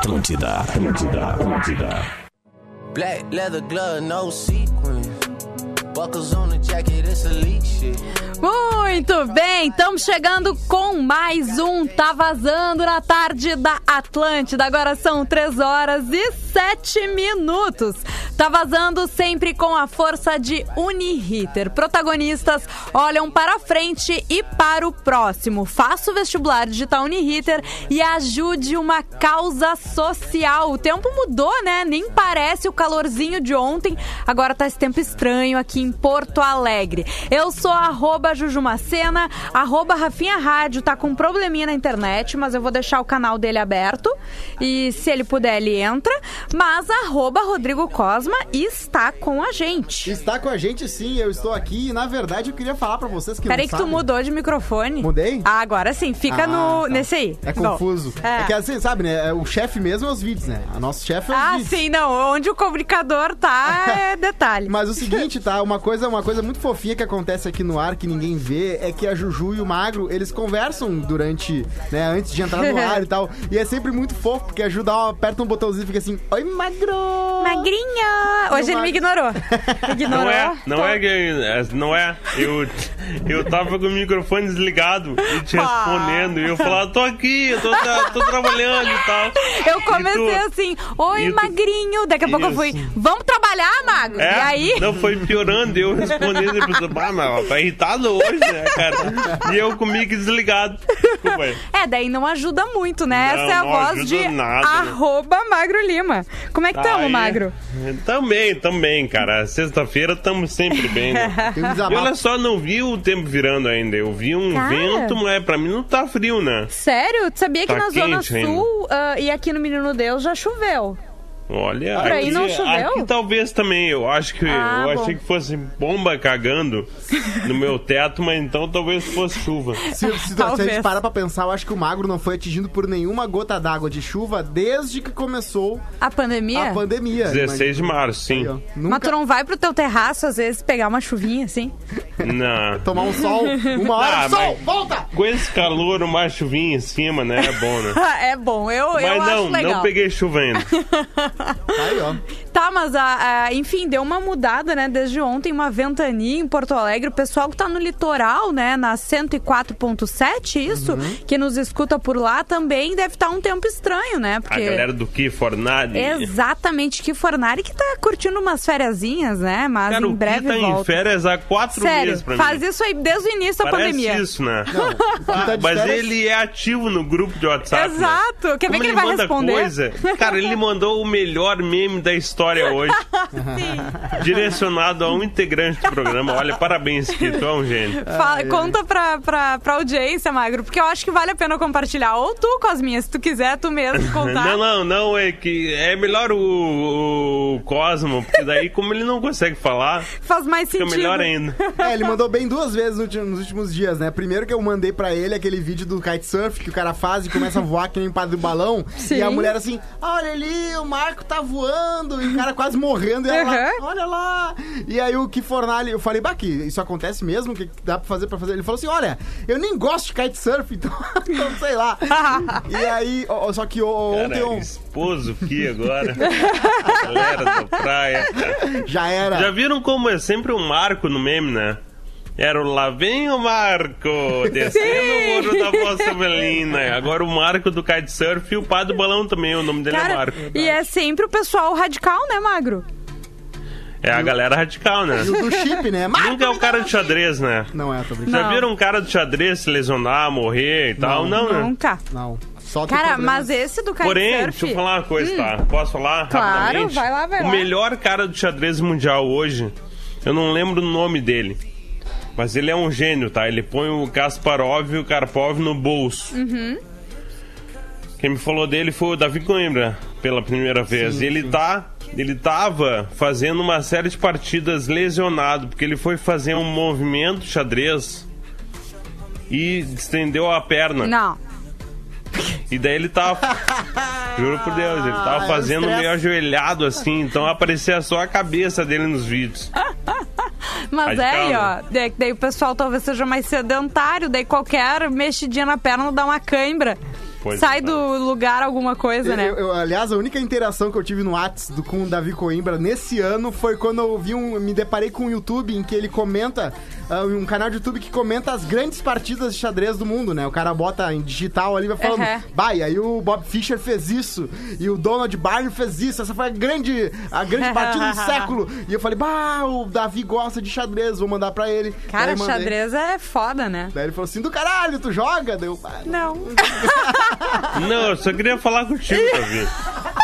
Atlântida, Atlântida, Atlântida. Black leather glove, no sequin. Muito bem, estamos chegando com mais um Tá Vazando na tarde da Atlântida. Agora são 3 horas e 7 minutos. Tá vazando sempre com a força de Uniriter. Protagonistas olham para frente e para o próximo. Faça o vestibular digital Uniriter e ajude uma causa social. O tempo mudou, né? Nem parece o calorzinho de ontem. Agora tá esse tempo estranho aqui em Porto Alegre. Eu sou arroba Jujumacena, arroba Rafinha Rádio. Tá com um probleminha na internet, mas eu vou deixar o canal dele aberto. E se ele puder, ele entra. Mas arroba Rodrigo Cosma está com a gente. Está com a gente sim, eu estou aqui e na verdade eu queria falar pra vocês que Peraí que tu mudou de microfone. Mudei? Ah, agora sim, fica Ah, no, tá. nesse aí. É Bom, confuso. é. É. que assim, sabe, né? O chefe mesmo é os vídeos, né? A nosso chefe é os Ah, vídeos. sim, não. Onde o comunicador tá é detalhe. Mas o seguinte, tá? Uma coisa, uma coisa muito fofinha que acontece aqui no ar que ninguém vê é que a Juju e o Magro, eles conversam durante, né, antes de entrar no ar e tal. E é sempre muito fofo, porque ajuda, ó, aperta um botãozinho e fica assim, oi, Magro! Magrinha! Hoje ele me ignorou. Ignorou. Não é, não Tô- é que. é, Não é. Eu, eu tava com o microfone desligado e te respondendo. E eu falava, tô aqui, eu tô, tô trabalhando e tal. Eu comecei tu- assim, oi, e tu- magrinho. Daqui a pouco eu Isso. fui, vamos trabalhar, Mago? É, E aí? Não, foi piorando. Eu respondendo e pensando, ah, mas tá irritado hoje, né, cara? E eu comigo desligado. Desculpa aí. É, daí não ajuda muito, né? Não, Essa é a não voz ajuda de nada, né? arroba Magro Lima. Como é que tamo, Aí- Magro? Também, também, cara. Sexta-feira estamos sempre bem, né? E olha só, não vi o tempo virando ainda. Eu vi um Cara. vento, mas pra mim não tá frio, né? Sério? Tu sabia que Tá na Zona quente. Sul ah, e aqui no Menino Deus já choveu? Olha, Por aí aqui, não choveu? aqui talvez também. Eu acho que Ah, eu bom. achei que fosse bomba cagando no meu teto, mas então talvez fosse chuva. Se, se, se a gente parar pra pensar, eu acho que o Magro não foi atingido por nenhuma gota d'água de chuva desde que começou A pandemia? a pandemia. 16 de março, sim. Aí, ó. Mas Nunca tu não vai pro teu terraço, às vezes, pegar uma chuvinha assim? Não. tomar um sol, uma hora, Ah, sol, volta! Com esse calor, uma chuvinha em cima, né? É bom, né? é bom, eu, eu Mas acho não, legal. não peguei chuva ainda. Aí, ó. Tá, mas a, a- enfim, deu uma mudada, né? Desde ontem, uma ventania em Porto Alegre. O pessoal que tá no litoral, né? Na 104.7, isso, Uhum. que nos escuta por lá também deve estar um tempo estranho, né? A Porque. galera do que Fornari. Exatamente, que Fornari que tá curtindo umas fériasinhas, né? Mas Cara, em o breve tá em volta. férias há quatro Sério, meses pra faz mim. isso aí desde o início da Parece pandemia. isso, né? tá de Mas férias. ele é ativo no grupo de WhatsApp. né? Exato. Quer ver Como que ele vai manda responder? coisa. Cara, ele mandou o melhor meme da história hoje. Direcionado a um integrante do programa. Olha, parabéns, que tu é um gênio. Fala- conta pra, pra, pra audiência, Magro, porque eu acho que vale a pena compartilhar. Ou tu, Cosminha, se tu quiser, tu mesmo contar. Não, não, não, é que é melhor o, o Cosmo, porque daí, como ele não consegue falar, Faz mais fica sentido. melhor ainda. É, ele mandou bem duas vezes nos últimos dias, né? Primeiro que eu mandei pra ele aquele vídeo do kitesurf que o cara faz e começa a voar que nem padre do balão. Sim. E a mulher assim, olha ali, o Marco tá voando. E o cara quase morrendo. E ela lá, Uhum. olha lá. E aí o que eu falei, bah, que isso acontece mesmo? O que dá pra fazer pra fazer? Ele falou assim, olha, eu nem gosto de kitesurf, então, então sei lá. e aí, ó, só que ó, ontem Cara, eu, esposo que agora. Galera da praia. já era. Já viram como é sempre um marco no meme, né? Era o lá vem o Marco, descendo o muro da Vossa Melina. Agora o Marco do kitesurf e o Pá do Balão também, o nome dele é Cara, Marco. e é sempre o pessoal radical, né, Magro? É a galera radical, né? E o do chip, né? Marco, Nunca é o cara de xadrez, né? Não é, tô brincando. Já Não. viram um cara do xadrez se lesionar, morrer e tal? Não, né? Nunca. Não. Só Cara, mas esse do Porém, kitesurf... deixa eu falar uma coisa, tá? Posso falar Hum. Claro, rapidamente? vai lá, vai o lá. melhor cara do xadrez mundial hoje, eu não lembro o nome dele. Mas ele é um gênio, tá? Ele põe o Kasparov e o Karpov no bolso. Uhum. Quem me falou dele foi o Davi Coimbra, pela primeira vez. e ele tá. Ele tava fazendo uma série de partidas lesionado, porque ele foi fazer um movimento xadrez e estendeu a perna. Não. E daí ele tava. Juro por Deus, ele tava é o fazendo meio ajoelhado assim, então aparecia só a cabeça dele nos vídeos. Mas é, aí, ó. Daí, daí o pessoal talvez seja mais sedentário, daí qualquer mexidinha na perna dá uma cãibra. Pois sai é. do lugar alguma coisa, né? Eu- eu- aliás, a única interação que eu tive no Whats do, com o Davi Coimbra nesse ano foi quando eu vi um, me deparei com um YouTube em que ele comenta, ah, um canal de YouTube que comenta as grandes partidas de xadrez do mundo, né? O cara bota em digital ali, vai falando, Uhum. bah, e aí o Bob Fischer fez isso, e o Donald Byrne fez isso, essa foi a grande, a grande partida do século. E eu falei, bah, o Davi gosta de xadrez, vou mandar pra ele. Cara, xadrez é foda, né? Daí ele falou assim, do caralho, tu joga? Deu, "Ah, Não. Não, eu só queria falar contigo, Davi.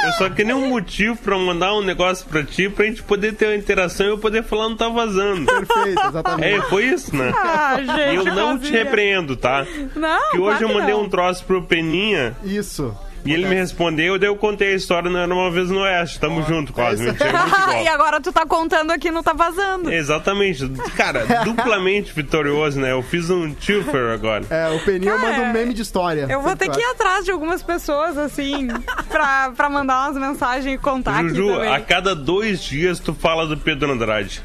Eu só queria um motivo pra mandar um negócio pra ti, pra gente poder ter uma interação e eu poder falar não tá vazando. Perfeito, exatamente. É, foi isso, né? Ah, gente. E eu não te Rosinha. repreendo, tá? Não, Que hoje eu mandei não. um troço pro Peninha Isso. E ele me respondeu, daí eu contei a história, não era uma vez no Oeste. Tamo junto, quase. muito e agora tu tá contando aqui não tá vazando. Exatamente. Cara, duplamente vitorioso, né? Eu fiz um Tilfer agora. É, o Peninha manda um meme de história. Eu vou ter que ir atrás de algumas pessoas, assim, pra, pra mandar umas mensagens e contar Juju, aqui também. a cada dois dias tu fala do Pedro Andrade.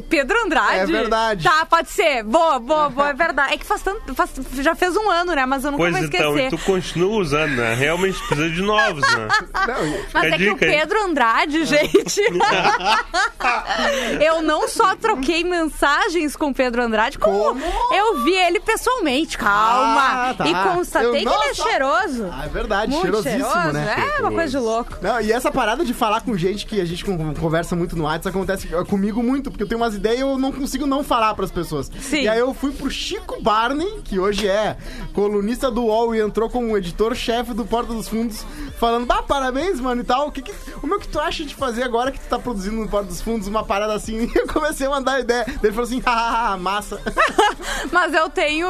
Pedro Andrade? É verdade. Tá, pode ser. Boa, boa, boa, é verdade. É que faz tanto. faz- já fez um ano, né? Mas eu nunca Pois vou então, esquecer. e tu continua usando, né? Realmente precisa de novos, né? Não, Mas é que o. Pedro Andrade, gente. eu não só troquei mensagens com o Pedro Andrade, como, Como? eu vi ele pessoalmente. Calma. Ah, tá. E constatei Eu que ele é só- cheiroso. Ah, é verdade, Muito cheirosíssimo, cheiroso. né? É uma coisa de louco. Não, e essa parada de falar com gente que a gente con- conversa muito no WhatsApp acontece comigo muito, porque eu tenho umas ideias e eu não consigo não falar pras pessoas. Sim. E aí eu fui pro Chico Barney, que hoje é colunista do UOL e entrou como editor-chefe do Porta dos Fundos, falando, bah, parabéns, mano, e tal. O que, que, o meu que tu acha de fazer agora que tu tá produzindo no Porta dos Fundos uma parada assim? E eu comecei a mandar ideia. Ele falou assim, hahaha, massa. Mas eu tenho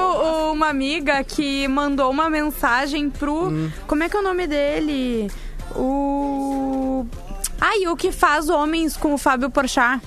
uma amiga que mandou uma mensagem pro. Hum. Como é que é o nome dele? O. Ai, o que faz homens com o Fábio Porchat?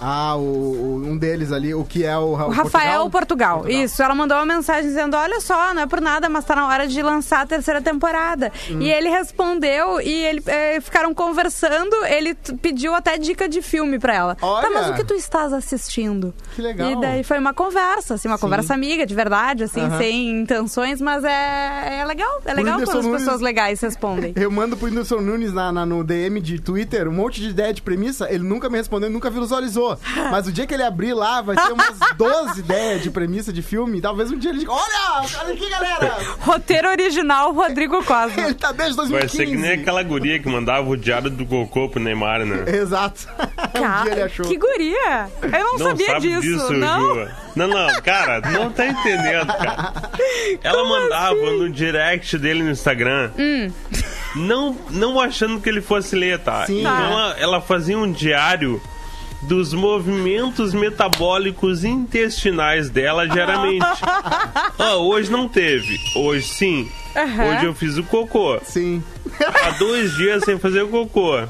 Ah, o, o- um deles ali, o que é o, O Rafael Portugal. Isso, ela mandou uma mensagem dizendo: Olha só, não é por nada, mas tá na hora de lançar a terceira temporada. Hum. E ele respondeu e ele, eh, ficaram conversando. Ele pediu até dica de filme pra ela. Olha! Tá, mas o que tu estás assistindo? Que legal. E daí foi uma conversa, assim, uma conversa amiga, de verdade, assim, Aham. sem intenções, mas é, é legal. É legal quando as Nunes- pessoas legais respondem. Eu mando pro Whindersson Nunes na, na- no DM de Twitter um monte de ideia de premissa, ele nunca me respondeu, nunca visualizou. Mas o dia que ele abrir lá, vai ter umas 12 ideias de premissa de filme, e talvez um dia ele diga, olha, olha aqui, galera! Roteiro original, Rodrigo Cosma. Ele tá desde Vai 2015. ser que nem aquela guria que mandava o diário do Cocô pro Neymar, né? Exato. um dia ele achou. que guria! Eu não, Não sabia sabe disso, disso, não? Ju. Não, não, cara, não tá entendendo, cara. Ela mandava no direct dele no Instagram. Hum. Não, não achando que ele fosse ler, tá? Sim. Então Tá. ela, ela fazia um diário dos movimentos metabólicos intestinais dela diariamente. Ó, hoje não teve. Hoje sim. Aham. Hoje eu fiz o cocô. Sim, Há dois dias sem fazer o cocô.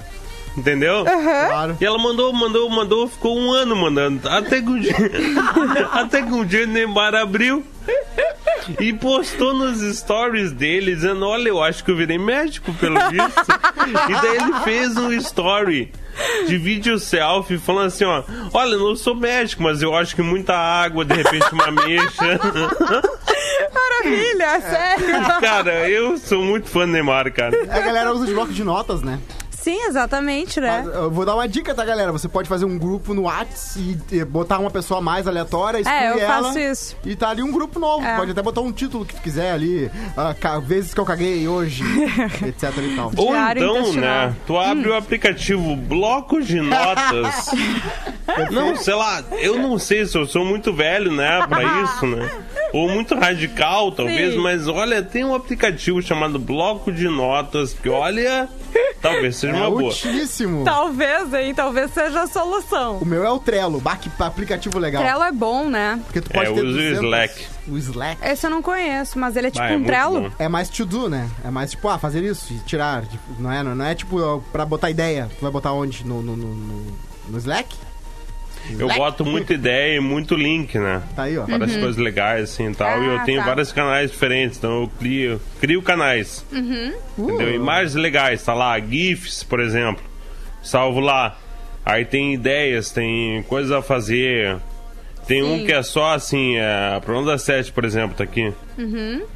Entendeu? claro. E ela mandou, mandou, mandou, ficou um ano mandando. Até que um dia. até que um dia o Neymar abriu. E postou nos stories dele dizendo: Olha, eu acho que eu virei médico, pelo visto. e daí ele fez um story de vídeo selfie falando assim: Ó, olha, eu não sou médico, mas eu acho que muita água, de repente uma mexa. Maravilha, sério. cara, eu sou muito fã do Neymar, cara. A galera usa de bloco de notas, né? Sim, exatamente, né? Mas Eu vou dar uma dica, tá, galera? Você pode fazer um grupo no Whats e e botar uma pessoa mais aleatória, excluir É, eu ela. faço isso. E tá ali um grupo novo. É. Pode até botar um título que tu quiser ali. ca- vezes que eu caguei hoje, etc e tal. Ou Diário então, né, tu abre o aplicativo Bloco de Notas. não, sei lá, eu não sei se eu sou muito velho, né, pra isso, né? Ou muito radical, talvez, Sim. mas olha, tem um aplicativo chamado Bloco de Notas, que olha, talvez seja É uma boa. utilíssimo. Talvez, hein? Talvez seja a solução. O meu é o Trello. Que aplicativo legal. Trello é bom, né? Porque tu pode É, ter eu uso o 200. Slack. O Slack. Esse eu não conheço, mas ele é tipo Ah, é um Trello? bom. É mais to do, né? É mais tipo, ah, fazer isso e tirar. tipo, Não é, não é tipo ó, pra botar ideia. Tu vai botar onde? No, no, no- no Slack? Eu boto muita ideia e muito link, né? Tá aí, ó. Várias Uhum. coisas legais, assim, e tal. e eu Ah, tenho tá. vários canais diferentes, então eu crio, crio canais. Uhum. Entendeu? Uh. Imagens legais, tá lá, GIFs, por exemplo. Salvo lá. Aí tem ideias, tem coisas a fazer. Tem Sim. um que é só assim, é, programa da 7, por exemplo, tá aqui.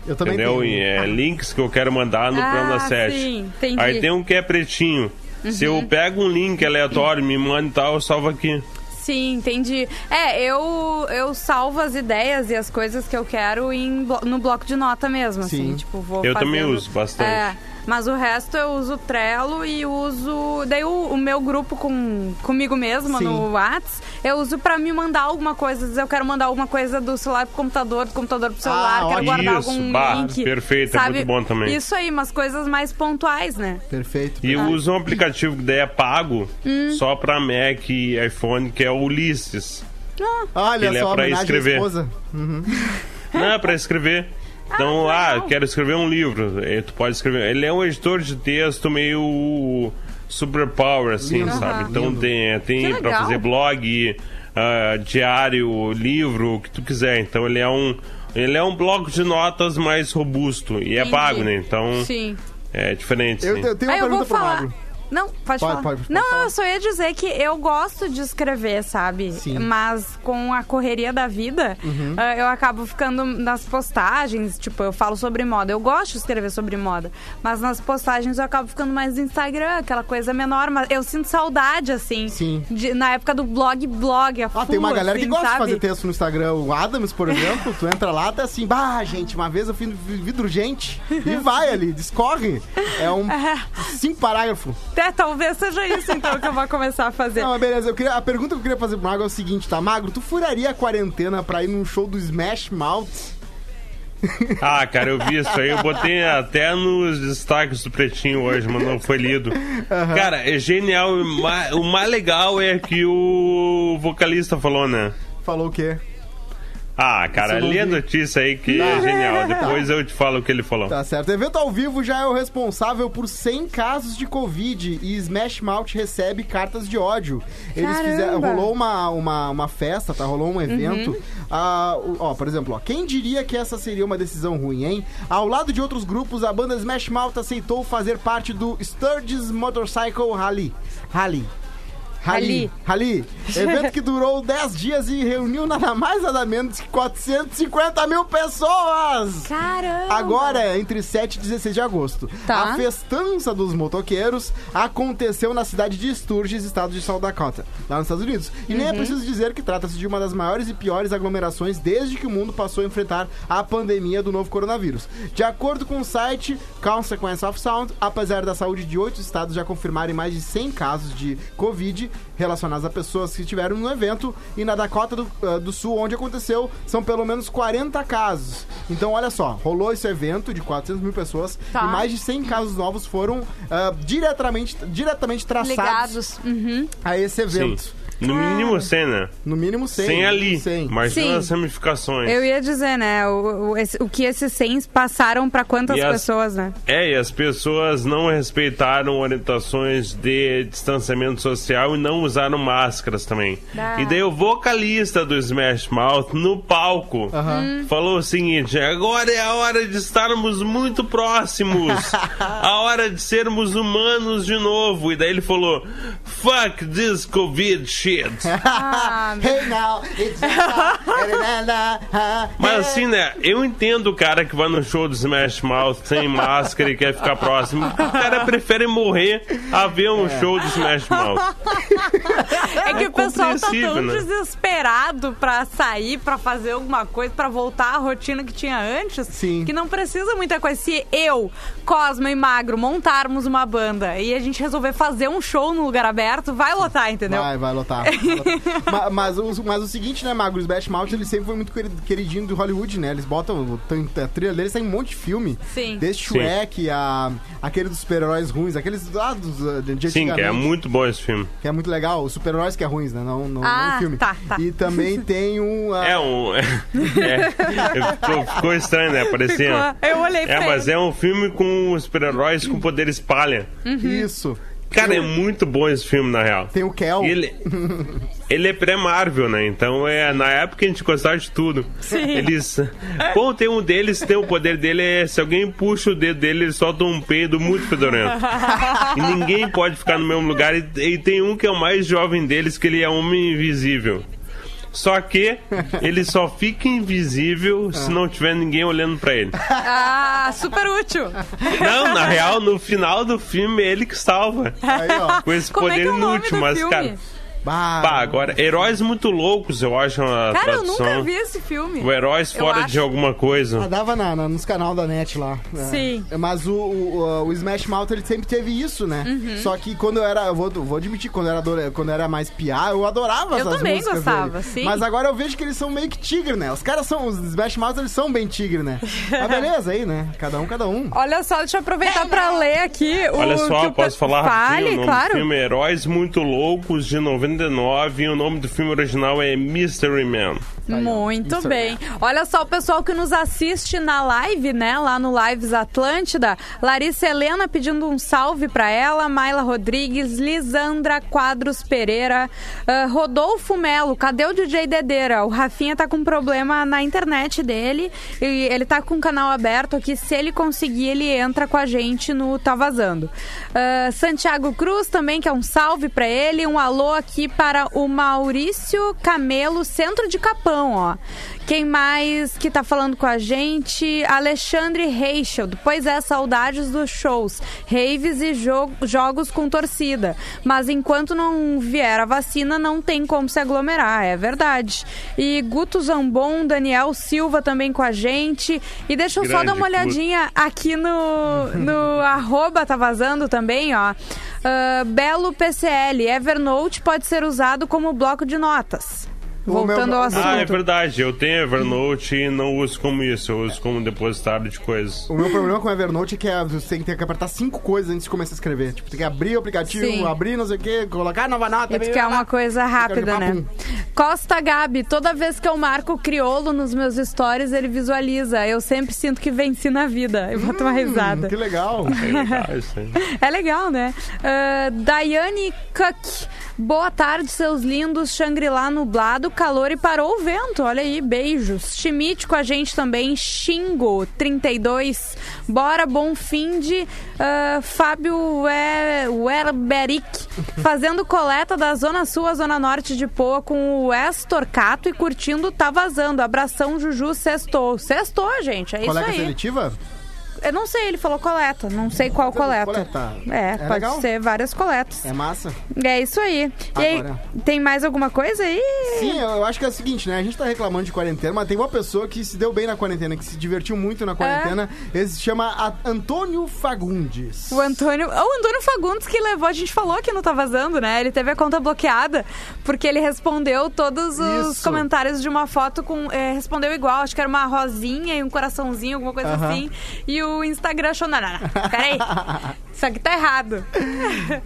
Eu também entendeu? tenho. E é links que eu quero mandar no Ah, programa da 7. sim, entendi. Uhum. Aí tem um que é pretinho. Se eu pego um link aleatório, me manda e tal, eu salvo aqui. Sim, entendi. É, eu, eu salvo as ideias e as coisas que eu quero em blo- no bloco de nota mesmo, assim. Sim. Tipo, vou Eu também fazendo- uso bastante. É, mas o resto eu uso o Trello e uso... Daí o, o meu grupo com, comigo mesma Sim. no Whats, eu uso pra me mandar alguma coisa. Às vezes eu quero mandar alguma coisa do celular pro computador, do computador pro celular, quero ótimo. guardar Isso, algum bah, link. perfeito, é sabe? muito bom também. Isso aí, umas coisas mais pontuais, né? Perfeito. E eu uso um aplicativo que daí é pago Hum. só pra Mac e iPhone, que é o Ulisses. Olha Ele é só, pra homenagem à escrever. esposa. Não, é pra escrever. Então, ah, legal. quero escrever um livro. eh, Tu pode escrever. Ele é um editor de texto meio superpower, assim, Lindo. sabe? Então Lindo. tem, tem Que pra fazer blog, ah, diário, livro, o que tu quiser. Então ele é um. Ele é um bloco de notas mais robusto. E é Entendi. pago, né? Então Sim. é diferente. Eu, eu tenho uma Ah, eu pergunta vou pro falar. Magro. Não, pode, Pode, falar. pode, pode não, falar. eu só ia dizer que eu gosto de escrever, sabe? Sim. Mas com a correria da vida, Uhum. ah, eu acabo ficando nas postagens, tipo, eu falo sobre moda. Eu gosto de escrever sobre moda, mas nas postagens eu acabo ficando mais no Instagram, aquela coisa menor. Mas eu sinto saudade, assim. Sim. de- na época do blog, blog, a Ah, tem uma full, galera que assim, gosta de sabe? fazer texto no Instagram. O Adams, por exemplo, tu entra lá, tá assim, bah, gente, uma vez eu fiz vidro gente. E vai ali, discorre. É um cinco parágrafos. É, talvez seja isso, então, que eu vou começar a fazer. Não, mas beleza. Eu queria, a pergunta que eu queria fazer pro Magro é o seguinte, tá? Magro, tu furaria a quarentena pra ir num show do Smash Mouth? Ah, cara, eu vi isso aí, eu botei até nos destaques do Pretinho hoje, mas não foi lido. Cara, é genial. O mais legal é que o vocalista falou, né? Falou o quê? Ah, cara, lê a notícia aí que é genial. Depois eu te falo o que ele falou. Tá certo. O evento ao vivo já é o responsável por 100 casos de Covid e Smash Mouth recebe cartas de ódio. Eles Caramba! fizeram. Rolou uma, uma, uma festa, tá? Rolou um evento. Ah, o- ó, por exemplo, ó, quem diria que essa seria uma decisão ruim, hein? Ao lado de outros grupos, a banda Smash Mouth aceitou fazer parte do Sturgis Motorcycle Rally. Rally. Rally. Rally. Evento que durou 10 dias e reuniu nada mais nada menos que 450 mil pessoas! Caramba! Agora é entre 7 e 16 de agosto. Tá. A festança dos motoqueiros aconteceu na cidade de Sturgis, estado de South Dakota, lá nos Estados Unidos. E nem é preciso dizer que trata-se de uma das maiores e piores aglomerações desde que o mundo passou a enfrentar a pandemia do novo coronavírus. De acordo com o site Consequence of Sound, apesar da saúde de oito estados já confirmarem mais de 100 casos de Covid relacionados a pessoas que estiveram no evento, e na Dakota do, ah, do Sul, onde aconteceu, são pelo menos 40 casos. Então, olha só, rolou esse evento de 400 mil pessoas Tá. e mais de 100 casos novos foram ah, diretamente, diretamente traçados Ligados. Uhum. a esse Sim. No mínimo 100, né? No mínimo 100. 100 ali. 100. Imagina Sim. as ramificações. Eu ia dizer, né? O, o, esse- o que esses 100 passaram pra quantas as- pessoas, né? É, e as pessoas não respeitaram orientações de distanciamento social e não usaram máscaras também. Ah. E daí o vocalista do Smash Mouth, no palco, Aham. falou o seguinte: agora é a hora de estarmos muito próximos, a hora de sermos humanos de novo. E daí ele falou: fuck this Covid shit. Ah, hey now, it's Mas assim, né? Eu entendo o cara que vai no show do Smash Mouth sem máscara e quer ficar próximo. O cara prefere morrer a ver um show do Smash Mouth. É que É o pessoal tá tão né? desesperado pra sair, pra fazer alguma coisa, pra voltar à rotina que tinha antes, Sim. que não precisa muita coisa. Se eu, Cosma e Magro montarmos uma banda e a gente resolver fazer um show no lugar aberto, vai lotar, entendeu? Vai, vai lotar. vai lotar. Ma- mas, o, mas o seguinte, né, Magro? O Smash Mouth, ele sempre foi muito queri- queridinho do Hollywood, né? Eles botam... A trilha deles tem um monte de filme. Sim. Desde Sim. Shrek, a, aquele dos super-heróis ruins, aqueles lá dos, uh, de Sim, que é muito bom esse filme. Que é muito legal. Os super-heróis que é ruins, né? Não, não, Ah, não o filme. tá, tá. E também tem um... ah, É um. É, ficou, ficou estranho, né? Parecia. Ficou- Eu olhei pra É, mas ele. é um filme com super-heróis com poder espalha. Isso. Cara, é muito bom esse filme, na real. Tem o Kel. E Ele, ele é pré-Marvel, né? Então é na época a gente gostava de tudo. Sim. Eles. Bom, tem um deles, tem o poder dele, é se alguém puxa o dedo dele, ele solta um peido muito fedorento. e ninguém pode ficar no mesmo lugar. E, e tem um que é o mais jovem deles, que ele é homem invisível. Só que ele só fica invisível se não tiver ninguém olhando pra ele. Ah, super útil. Não, na real, no final do filme é ele que salva. Aí, ó. Com esse Como é poder é nome inútil, mas, filme? cara. Bah, Pá, agora, Heróis Muito Loucos, eu acho uma Cara, eu tradução. nunca vi esse filme. O Heróis Eu Fora acho. de Alguma Coisa. Ah, dava na, na- nos canal da net lá. É. Sim. Mas o, o, o Smash Mouth, ele sempre teve isso, né? Uhum. Só que quando eu era, eu vou, vou admitir, quando eu era, quando eu era mais piá, eu adorava Eu essas também músicas gostava, dele. sim. Mas agora eu vejo que eles são meio que tigre, né? Os caras são, os Smash Mouth, eles são bem tigre, né? Mas beleza aí, né? Cada um, cada um. Olha só, deixa eu aproveitar pra ler aqui o Olha que só, o posso falar Fale, rapidinho? O nome claro. do filme é Heróis Muito Loucos, de 99, e o nome do filme original é Mystery Man. Aí. Muito bem. Olha só o pessoal que nos assiste na live, né? Lá no Lives Atlântida. Larissa Helena pedindo um salve pra ela. Maila Rodrigues, Lisandra Quadros Pereira, ah, Rodolfo Melo. Cadê o DJ Dedeira? O Rafinha tá com problema na internet dele. E ele tá com o canal aberto aqui. Se ele conseguir, ele entra com a gente no Tá Vazando. Ah, Santiago Cruz também, que é um salve pra ele. Um alô aqui para o Maurício Camelo, centro de Capão, ó. Quem mais que tá falando com a gente? Alexandre Reicheld. Pois é, saudades dos shows, raves e jo- jogos com torcida. Mas enquanto não vier a vacina, não tem como se aglomerar, é verdade. E Guto Zambon, Daniel Silva também com a gente. E deixa eu só Grande dar uma olhadinha aqui no, no arroba, tá vazando também, ó. Ah, Belo PCL, Evernote pode ser usado como bloco de notas. Voltando meu- ao assunto. Ah, é verdade. Eu tenho Evernote e não uso como isso. Eu uso como depositário de coisas. O meu problema com o Evernote é que é, você tem que ter que apertar cinco coisas antes de começar a escrever. Tipo, tem que abrir o aplicativo, Sim. abrir não sei o quê, colocar nova nota. É porque é uma coisa rápida, né? Costa Gabi, toda vez que eu marco o criolo nos meus stories, ele visualiza. Eu sempre sinto que venci na vida. Eu boto uma risada. Hum, Que legal. É legal isso aí. É legal, né? Ah, Daiane Cook. Boa tarde, seus lindos. Shangri-La nublado, calor e parou o vento. Olha aí, beijos. Schmidt com a gente também. Xingo, 32. Bora, bom fim de ah, Fábio We- Werberic. Fazendo coleta da Zona Sul à Zona Norte de Poa com o Wes Torcato e curtindo Tá Vazando. Abração, Juju, sextou. Sextou, gente. É Coleta isso aí. seletiva? Eu não sei, ele falou coleta. Não sei qual coleta. Coleta. É, É pode legal? ser várias coletas. É massa. É isso aí. E aí, Agora. tem mais alguma coisa aí? Sim, eu acho que é o seguinte, né? A gente tá reclamando de quarentena, mas tem uma pessoa que se deu bem na quarentena, que se divertiu muito na quarentena. Ele se chama Antônio Fagundes. O Antônio. O Antônio Fagundes que levou, a gente falou que não tá vazando, né? Ele teve a conta bloqueada porque ele respondeu todos os Isso. comentários de uma foto com. é, respondeu igual, acho que era uma rosinha e um coraçãozinho, alguma coisa Aham. assim. E o Instagram não. Peraí. Isso aqui tá errado.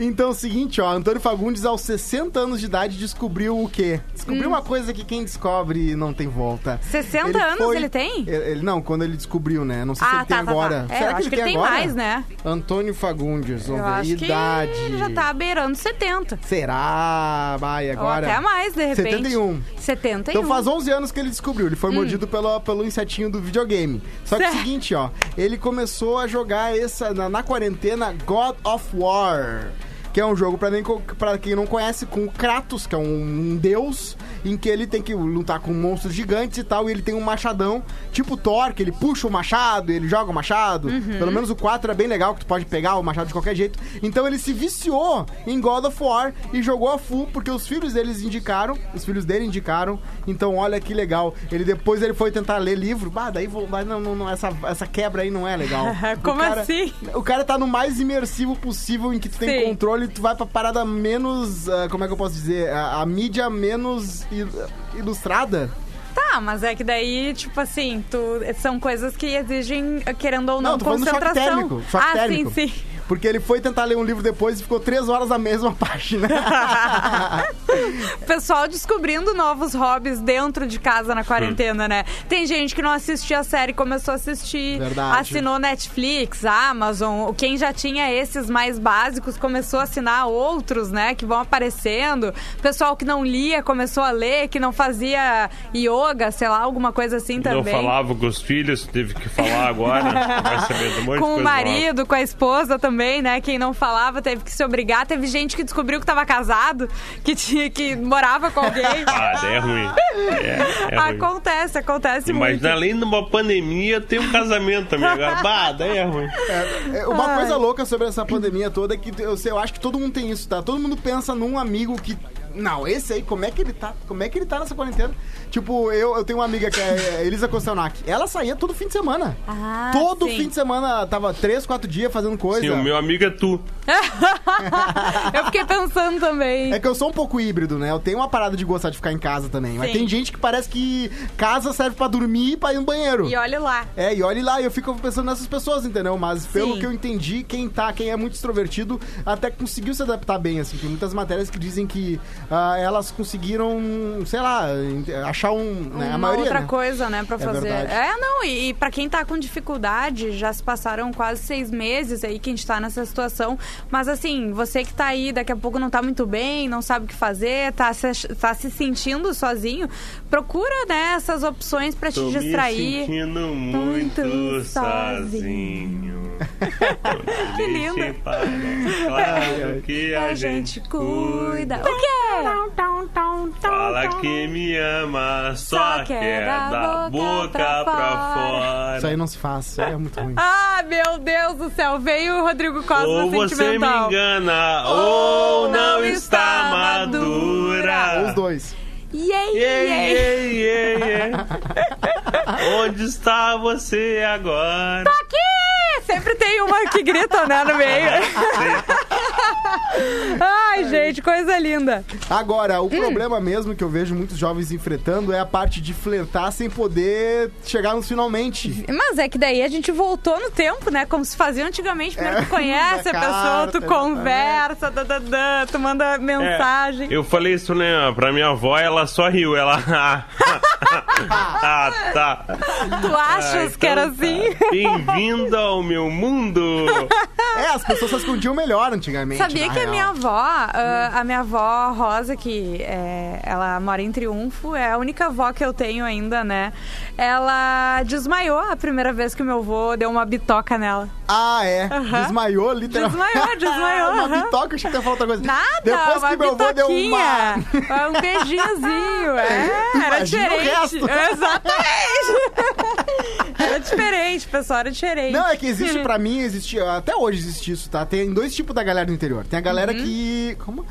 Então é o seguinte, ó, Antônio Fagundes, aos 60 anos de idade, descobriu o quê? Descobriu uma coisa que quem descobre não tem volta. 60 Hum. anos ele tem? Ele, ele- não, quando ele descobriu, né? Não sei se Ah, ele tem tá, tá, agora. tá. É, Será que acho ele que ele tem tem agora? mais, né? Antônio Fagundes, vamos ver. idade. que já tá beirando 70. Será? Vai, agora. Ou até mais, de repente. 71. 71. Então faz 11 anos que ele descobriu. Ele foi Hum. mordido pelo, pelo insetinho do videogame. Só que é o seguinte, ó. Ele começou a jogar essa na, na quarentena God of War. Que é um jogo, pra quem não conhece, com Kratos, que é um, um deus, em que ele tem que lutar com monstros gigantes e tal, e ele tem um machadão, tipo Thor, que ele puxa o machado, ele joga o machado. Uhum. Pelo menos o 4 é bem legal, que tu pode pegar o machado de qualquer jeito. Então ele se viciou em God of War e jogou a full, porque os filhos deles indicaram, os filhos dele indicaram. Então olha que legal. Ele depois ele foi tentar ler livro, bah, daí vou, mas não, não, não, essa, essa quebra aí não é legal. Como O cara- assim? O cara tá no mais imersivo possível em que tu tem Sim. controle, tu vai pra parada menos, ah, como é que eu posso dizer, a, a mídia menos ilustrada. Tá, mas é que daí, tipo assim, tu, são coisas que exigem, querendo ou não, Não, tô do choque concentração. térmico. Choque ah, térmico. sim, sim. Porque ele foi tentar ler um livro depois e ficou três horas na mesma página. Pessoal descobrindo novos hobbies dentro de casa na quarentena, né? Tem gente que não assistia a série, começou a assistir, Verdade. assinou Netflix, Amazon. Quem já tinha esses mais básicos começou a assinar outros, né? Que vão aparecendo. Pessoal que não lia começou a ler, que não fazia yoga, sei lá, alguma coisa assim Não também. falava com os filhos, teve que falar agora. Um com o marido, com a esposa também. Também, né? Quem não falava teve que se obrigar. Teve gente que descobriu que tava casado, que, tinha, que morava com alguém. Ah, daí é ruim. É, é ruim. acontece, acontece Imagina, muito. além de uma pandemia, tem um casamento também. Bah, daí é ruim. É, uma Ai. coisa louca sobre essa pandemia toda é que eu, sei, eu acho que todo mundo tem isso, tá? Todo mundo pensa num amigo que. Não, esse aí, como é que ele tá? Como é que ele tá nessa quarentena? Tipo, eu, eu tenho uma amiga que é Elisa Kostelnak. Ela saía todo fim de semana. Ah, todo sim. fim de semana, tava três, quatro dias fazendo coisa. Sim, o meu amigo é tu. Eu fiquei pensando também. É que eu sou um pouco híbrido, né? Eu tenho uma parada de gostar de ficar em casa também. Mas Sim. tem gente que parece que casa serve pra dormir e pra ir no banheiro. E olha lá. É, e olhe lá, eu fico pensando nessas pessoas, entendeu? Mas pelo Sim. que eu entendi, quem tá, quem é muito extrovertido, até conseguiu se adaptar bem, assim. Tem muitas matérias que dizem que ah, elas conseguiram, sei lá, achar um. né, a uma maioria, outra né? coisa, né, pra É fazer. verdade. É, não, e, e pra quem tá com dificuldade, já se passaram quase seis meses aí que a gente tá nessa situação. Mas assim, você que tá aí, daqui a pouco não tá muito bem, não sabe o que fazer, tá se, tá se sentindo sozinho, procura, né, essas opções pra te Tô me distrair. sentindo muito, Muito sozinho. Que lindo. Claro que a, A gente cuida. O quê? Fala que me ama, só, Só quer, quer da boca, pra, fora. Isso aí não se faz, isso aí é muito ruim. Ah, meu Deus do céu, veio o Rodrigo Costa Ou você me sentimental. engana, ou não está madura. Ou os dois. Yeah, Yeah, yeah. yeah. Onde está você agora? Aqui! Sempre tem uma que grita, né, no meio. Ai, gente, coisa linda. Agora, Hum. o problema mesmo que eu vejo muitos jovens enfrentando é a parte de flertar sem poder chegar nos finalmente. Mas é que daí a gente voltou no tempo, né? Como se fazia antigamente. Primeiro É, tu conhece a pessoa, carta, tu conversa, da, da, da, tu manda mensagem. É, eu falei isso, né, pra minha avó, ela só riu. Ela. ah, tá. Tu achas Ah, que era então assim? tá. Bem-vindo ao meu mundo. É, as pessoas se escondiam melhor antigamente. Sabia na que a minha avó, ah, a minha avó Rosa, que é, ela mora em Triunfo, é a única avó que eu tenho ainda, né? Ela desmaiou a primeira vez que o meu avô deu uma bitoca nela. Ah, é. Aham. Desmaiou, literalmente. Desmaiou, desmaiou, uma bitoca, achei que ia falar outra coisa. Nada, Depois que meu avô deu uma... bitoquinha, um beijinhozinho, é, era Imagina o diferente. Exatamente. Era diferente, pessoal, era diferente. Não, é que existe, pra mim, existe. Até hoje existe isso, tá? Tem dois tipos da galera do interior. Tem a galera Uhum. que. Como?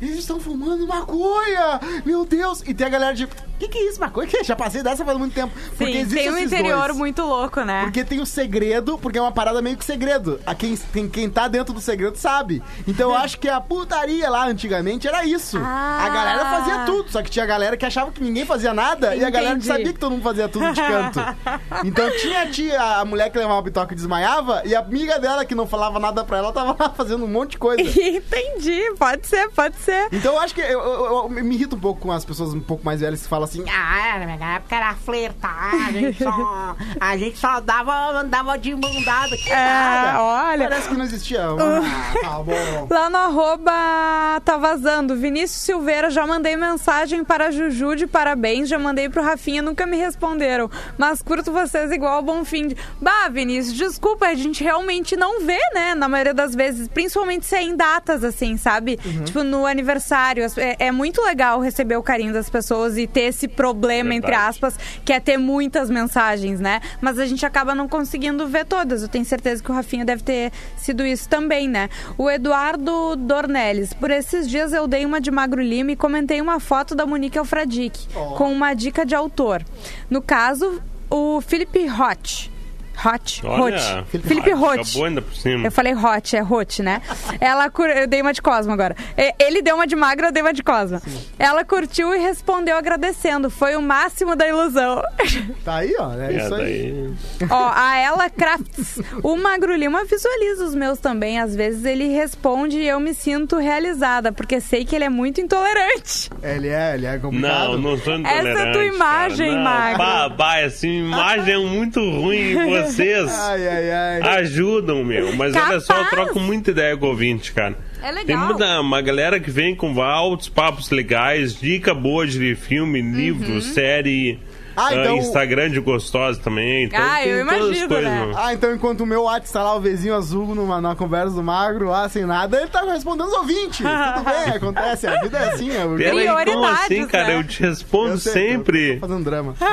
Eles estão fumando maconha! Meu Deus! E tem a galera de. O que, que é isso, maconha? Que? Já passei dessa faz muito tempo. Porque Sim, existe tem um interior dois. muito louco, né? Porque tem o segredo, porque é uma parada meio que segredo. A quem, tem, quem tá dentro do segredo sabe. Então eu acho que a putaria lá antigamente era isso. Ah. A galera fazia tudo, só que tinha a galera que achava que ninguém fazia nada e a galera Entendi. sabia que todo mundo fazia tudo de canto. Então tinha a tia, a mulher que levava o bitoque e desmaiava, e a amiga dela que não falava nada pra ela tava lá fazendo um monte de coisa. Entendi, pode ser, pode ser. Então eu acho que eu, eu- eu me irrito um pouco com as pessoas um pouco mais velhas que falam assim: Ah, na minha época era flertar, a gente só, a gente só dava, andava de mão dada. Que É, nada. olha. parece que não existia. Ah, tá bom. Lá no arroba tá vazando. Vinícius Silveira, já mandei mensagem para Juju de parabéns, já mandei pro Rafinha, nunca me responderam. Mas curto vocês igual ao Bonfim. Bah, Vinícius, desculpa, a gente realmente não vê, né? Na maioria das vezes, principalmente se é em datas, assim, sabe? Uhum. Tipo, no aniversário. É, é muito legal receber o carinho das pessoas e ter esse problema, entre Verdade. aspas, que é ter muitas mensagens, né? Mas a gente acaba não conseguindo ver todas. Eu tenho certeza que o Rafinha deve ter sido isso também, né? O Eduardo Dornelles. Por esses dias eu dei uma de Magro Lima e comentei uma foto da Monique Alfradique com uma dica de autor. No caso, o Felipe Roth. Hot, Olha, Roth. Felipe Roth. Acabou ainda por cima. Eu falei hot, é hot, né? Ela cur... Eu dei uma de Cosmo agora. Ele deu uma de magra, eu dei uma de Cosmo. Ela curtiu e respondeu agradecendo. Foi o máximo da ilusão. Tá aí, ó. É, É, isso aí. daí... Ó, a ela Crafts. O Magro Lima visualiza os meus também. Às vezes ele responde e eu me sinto realizada, porque sei que ele é muito intolerante. Ele é, ele é complicado. Não, não sou Essa é a intolerante. tua imagem, cara. não, Magro. Bah, bah, essa imagem é muito ruim. Vocês Ai, ai, ai. ajudam, meu. Mas olha só, eu Capaz. troco muita ideia com o ouvinte, cara. É legal. Tem muita, uma galera que vem com altos papos legais, dica boa de filme, livro, Uhum. série. Ah, ah, então- Instagram de gostosa também. Então Ah, eu imagino, coisas, né? não. Ah, então enquanto o meu WhatsApp tá lá, o vizinho azul numa, numa conversa do magro, lá sem nada, ele tá respondendo os ouvintes. Tudo bem, acontece, a vida é assim. É Prioridades, assim, cara? né? Eu te respondo Eu sei, sempre. Eu tô fazendo drama.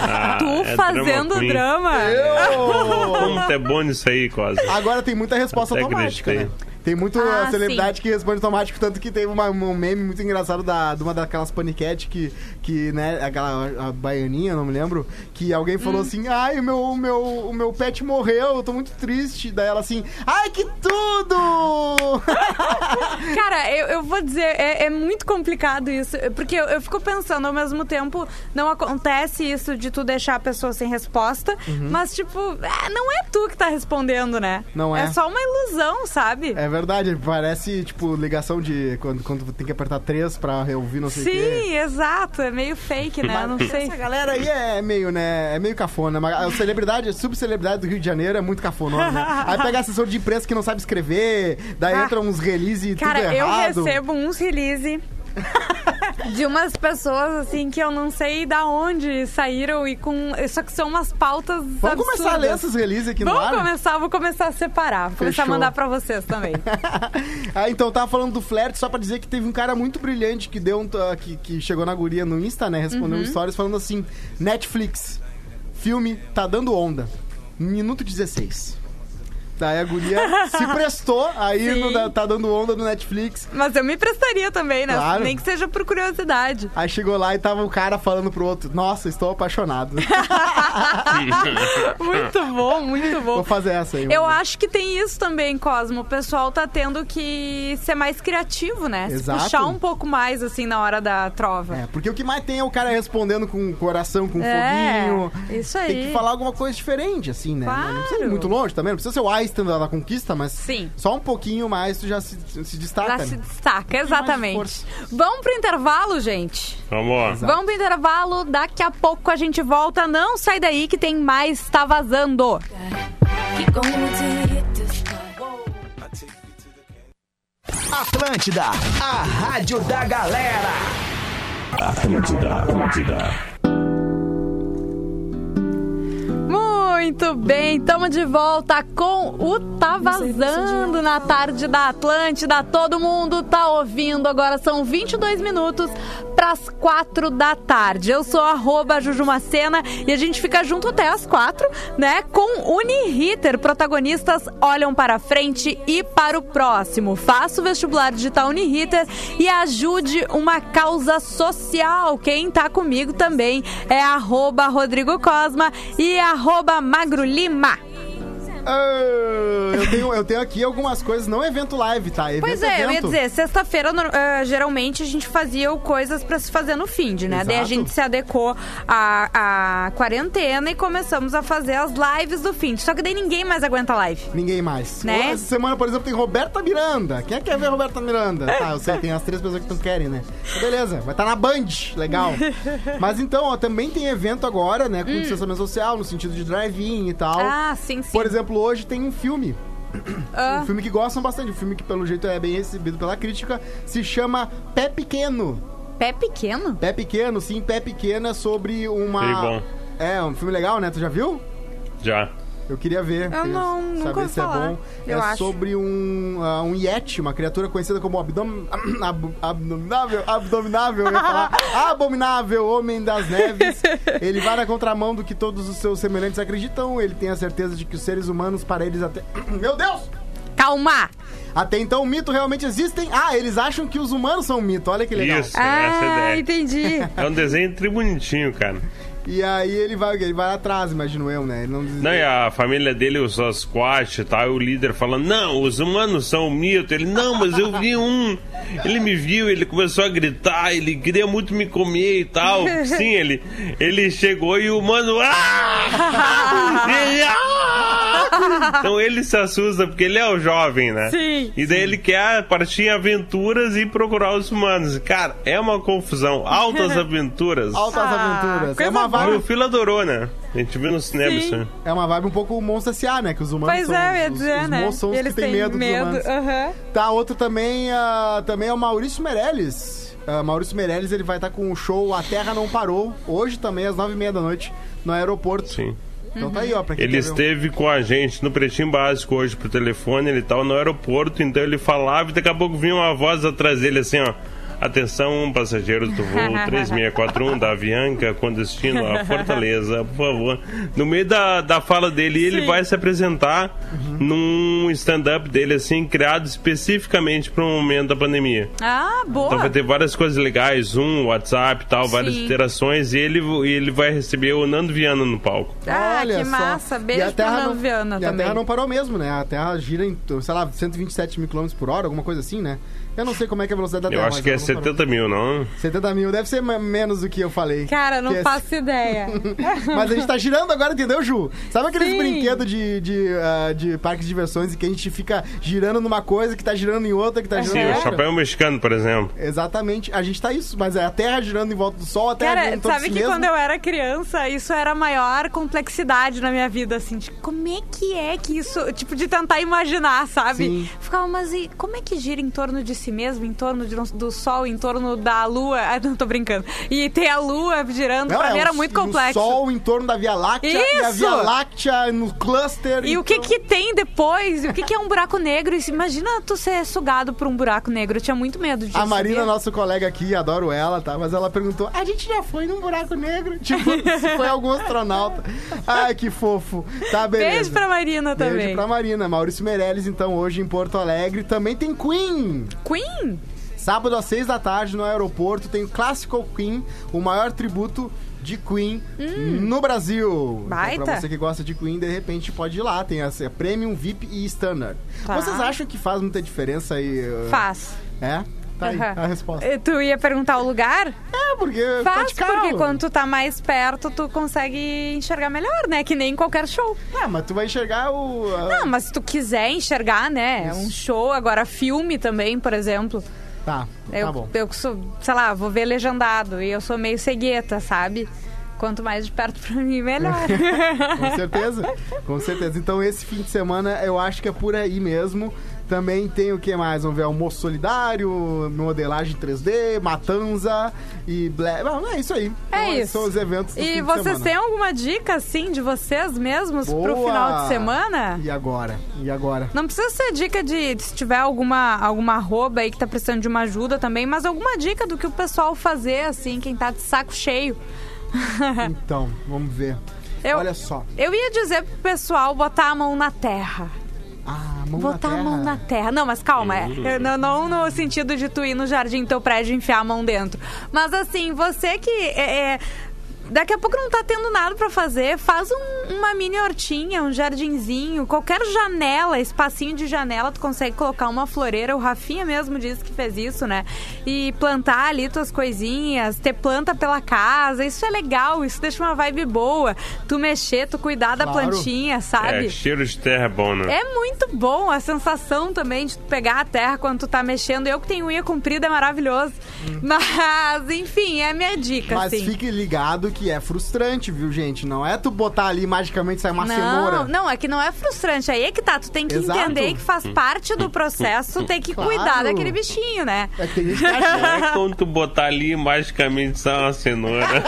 Ah, Tu é fazendo queen. drama. Eu... Como é bom nisso aí, Cosa? Agora tem muita resposta Até automática, né? Tem muito Ah, celebridade que responde automático, tanto que teve uma- um meme muito engraçado da, de uma daquelas paniquete que, que, né, aquela a baianinha, não me lembro, que alguém Hum. falou assim, ai, o meu, o meu, o meu pet morreu, eu tô muito triste. Daí ela assim, ai, que tudo! Cara, eu, eu vou dizer, é, é muito complicado isso. Porque eu, eu fico pensando, ao mesmo tempo, não acontece isso de tu deixar a pessoa sem resposta, mas, tipo, é, não é tu que tá respondendo, né? Não é. É só uma ilusão, sabe? É verdade, parece, tipo, ligação de quando, quando tem que apertar três pra ouvir não sei o quê. Sim, exato. É meio fake, né? Não sei. Essa galera aí é meio, né? É meio cafona. Mas A celebridade, a subcelebridade do Rio de Janeiro é muito cafona, né? Aí pega assessor de imprensa que não sabe escrever, daí Ah. entra uns release e Cara, tudo eu errado. recebo uns release de umas pessoas assim que eu não sei da onde saíram e com. Só que são umas pautas. Vamos começar a ler absurdas. esses release aqui no Vamos ar? começar, vou começar a separar. Vou começar a mandar pra vocês também. ah, então, tava falando do flerte, só pra dizer que teve um cara muito brilhante que deu um, que, que chegou na guria no Insta, né? Respondeu Uhum. stories falando assim: Netflix, filme tá dando onda. Minuto 16. Daí a guria se prestou, aí no da- tá dando onda no Netflix. Mas eu me prestaria também, né? Claro. Nem que seja por curiosidade. Aí chegou lá e tava o cara falando pro outro: Nossa, estou apaixonado. Muito bom, muito Vou bom. fazer essa aí. Eu acho que tem isso também, Cosmo. O pessoal tá tendo que ser mais criativo, né? Exato. Se puxar um pouco mais, assim, na hora da trova. É, porque o que mais tem é o cara respondendo com o coração, com É, foguinho. isso aí. Tem que falar alguma coisa diferente, assim, né? Não precisa ir muito longe também, não precisa ser o Einstein da, da conquista, mas Sim. só um pouquinho mais tu já se, se destaca. Já se né? destaca, exatamente. Vamos pro intervalo, gente? Vamos. Vamos pro intervalo, daqui a pouco a gente volta. Não sai daí que tem mais Tá Vazando. Atlântida, a rádio da galera. Atlântida, Atlântida. Muito bem, estamos de volta com o Tá Vazando na tarde da Atlântida. Todo mundo tá ouvindo. Agora são 22 minutos para as 4 da tarde. Eu sou arroba Jujumacena e a gente fica junto até as 4, né? Com Uniriter. Protagonistas olham para frente e para o próximo. Faça o vestibular digital Uniriter e ajude uma causa social. Quem tá comigo também é arroba Rodrigo Cosma e arroba Magro Lima. Ah, eu, tenho, eu tenho aqui algumas coisas, não evento live, tá? Evento, Pois é, eu ia evento. dizer, sexta-feira, ah, geralmente, a gente fazia coisas pra se fazer no fim, de, né? Daí a Exato. gente se adequou à, à quarentena e começamos a fazer as lives do fim. Só que daí ninguém mais aguenta live. Ninguém mais. Né? Essa semana, por exemplo, tem Roberta Miranda. Quem é que quer ver Roberta Miranda? Tá, eu sei, tem as três pessoas que não querem, né? Beleza, vai estar na Band. Legal. Mas então, ó, também tem evento agora, né? Com distanciamento social, no sentido de drive-in e tal. Hum. Ah, sim, sim. Por exemplo, hoje tem um filme. Ah. Um filme que gostam bastante, um filme que pelo jeito é bem recebido pela crítica, se chama Pé Pequeno. Pé pequeno? Pé Pequeno, sim, Pé Pequeno é sobre uma. Bom. É, um filme legal, né? Tu já viu? Já. Eu queria ver. Eu queria não- nunca saber ouvi se é falar, bom. eu é acho. sobre um, ah, um Yeti, uma criatura conhecida como abdom, ab, abdominável, abdominável, eu ia falar, abominável homem das neves. Ele vai na contramão do que todos os seus semelhantes acreditam. Ele tem a certeza de que os seres humanos, para eles até. Meu Deus! Calma! Até então, o mito realmente existem. Ah, eles acham que os humanos são um mito. Olha que legal. Isso, essa é Ah, ideia. entendi. É um desenho tri bonitinho, cara. E aí ele vai, ele vai atrás, imagino eu, né? Ele não Não, e a família dele, os Sasquatch e tal, e o líder falando, não, os humanos são um mito. Ele, não, mas eu vi um. Ele me viu, ele começou a gritar, ele queria muito me comer e tal. Sim, ele, ele chegou e o humano. Ah! Ele, ah! Então ele se assusta porque ele é o jovem, né? Sim. E daí ele quer partir em aventuras e procurar os humanos. Cara, é uma confusão. Altas aventuras. Altas Ah, aventuras. É uma vibe Meu filho adorou, né? A gente viu no cinema Sim. isso. aí. É uma vibe um pouco Monstro S.A., né? Que os humanos Pois são é, eu ia os, dizer, os né? monstros são os Eles que têm têm medo, dos humanos. aham. Tá, outro também, ah, também é o Maurício Meirelles. ah, Maurício Meirelles, ele vai estar com o show A Terra Não Parou, hoje também, às nove e meia da noite, no aeroporto. Sim. Então tá aí, ó, Ele ver um- esteve com a gente no Pretinho Básico hoje por telefone, ele tava no aeroporto, então ele falava e daqui a pouco vinha uma voz atrás dele assim, ó. Atenção, passageiros do voo 3641 da Avianca com destino a Fortaleza, por favor. No meio da, da fala dele, ele vai se apresentar num stand-up dele, assim, criado especificamente para o momento da pandemia. Ah, boa. Então vai ter várias coisas legais, Zoom, WhatsApp e tal, várias Sim. interações, e ele, e ele vai receber o Nando Viana no palco. Ah, Olha que só. massa. E Beijo a pro Nando não- Viana E a também. Terra não parou mesmo, né? A Terra gira em, sei lá, 127 mil km por hora, alguma coisa assim, né? Eu não sei como é que é a velocidade da Eu Terra. acho mas que é ela não parou. 70 mil, não? 70 mil, deve ser me- menos do que eu falei. Cara, não é- faço ideia. Mas a gente tá girando agora, entendeu, Ju? Sabe aqueles Sim. brinquedos de, de, ah, de parques de diversões em que a gente fica girando numa coisa, que tá girando em outra, que tá girando Sim, em o outra? chapéu mexicano, por exemplo. Exatamente. A gente tá isso, mas é a Terra girando em volta do Sol, a Terra Cara, girando sabe que mesmo. quando eu era criança, isso era a maior complexidade na minha vida, assim, de como é que é que isso, tipo, de tentar imaginar, sabe? Sim. Ficava, mas e como é que gira em torno de si mesmo, em torno de- do Sol, em torno da Lua? Ah, não tô brincando. E ter a Lua girando, Não, pra é mim era muito complexo. O Sol em torno da Via Láctea e a Isso! Via Láctea no cluster. E o que então- que tem depois? O que que é um buraco negro? Imagina tu ser sugado por um buraco negro. Eu tinha muito medo disso. A Marina, sabia? nossa colega aqui, adoro ela, tá? Mas ela perguntou: a gente já foi num buraco negro? Tipo, se foi algum astronauta. Ai, que fofo. Tá, beleza. Beijo pra Marina Beijo também. pra Marina. Maurício Meirelles, então, hoje em Porto Alegre. Também tem Queen. Queen? Sábado às seis da tarde no aeroporto tem o Classical Queen, o maior tributo de Queen no Brasil. Então, Baita. pra você que gosta de Queen, de repente pode ir lá. Tem a a Premium, VIP e Standard. Tá. Vocês acham que faz muita diferença aí? uh, Faz. É? Tá aí a resposta. Tu ia perguntar o lugar? É, porque tá Faz, carro. porque quando tu tá mais perto, tu consegue enxergar melhor, né? Que nem em qualquer show. Ah, mas tu vai enxergar o... a- Não, mas se tu quiser enxergar, né? Um show, agora filme também, por exemplo. Tá, Eu, tá bom. eu sou, sei lá, vou ver legendado e eu sou meio cegueta, sabe? Quanto mais de perto pra mim, melhor. Com certeza, com certeza. Então esse fim de semana eu acho que é por aí mesmo. Também tem o que mais? Vamos ver Almoço Solidário, modelagem 3D, Matanza e Black. Não, é isso aí. É Então, isso. São os eventos do E vocês têm alguma dica, assim, de vocês mesmos pro Boa! final de semana? E agora? E agora? Não precisa ser dica de se tiver alguma, alguma arroba aí que tá precisando de uma ajuda também, mas alguma dica do que o pessoal fazer, assim, quem tá de saco cheio. Então, vamos ver. Eu- Olha só. Eu ia dizer pro pessoal botar a mão na terra. Ah, mão botar na a mão na terra. Não, mas calma, é, não, não no sentido de tu ir no jardim do teu prédio e enfiar a mão dentro. Mas assim, você que é, é, daqui a pouco não tá tendo nada pra fazer, faz um- uma mini hortinha, um jardinzinho, qualquer janela, espacinho de janela, tu consegue colocar uma floreira. O Rafinha mesmo disse que fez isso, né? E plantar ali tuas coisinhas, ter planta pela casa, isso é legal, isso deixa uma vibe boa. Tu mexer, tu cuidar da Claro. plantinha, sabe? É, cheiro de terra é bom, né? É muito bom a sensação também de tu pegar a terra quando tu tá mexendo. Eu que tenho unha comprida é maravilhoso. Mas, enfim, é a minha dica, Mas assim. fique ligado que é frustrante, viu, gente? Não é tu botar ali e magicamente sair uma não, cenoura. não, é que não é frustrante. Aí é que tá. Tu tem que Exato. entender que faz parte do processo, tem que Claro. cuidar daquele bichinho, né? É que tem gente que acha Não é quando tu botar ali e magicamente sai uma cenoura.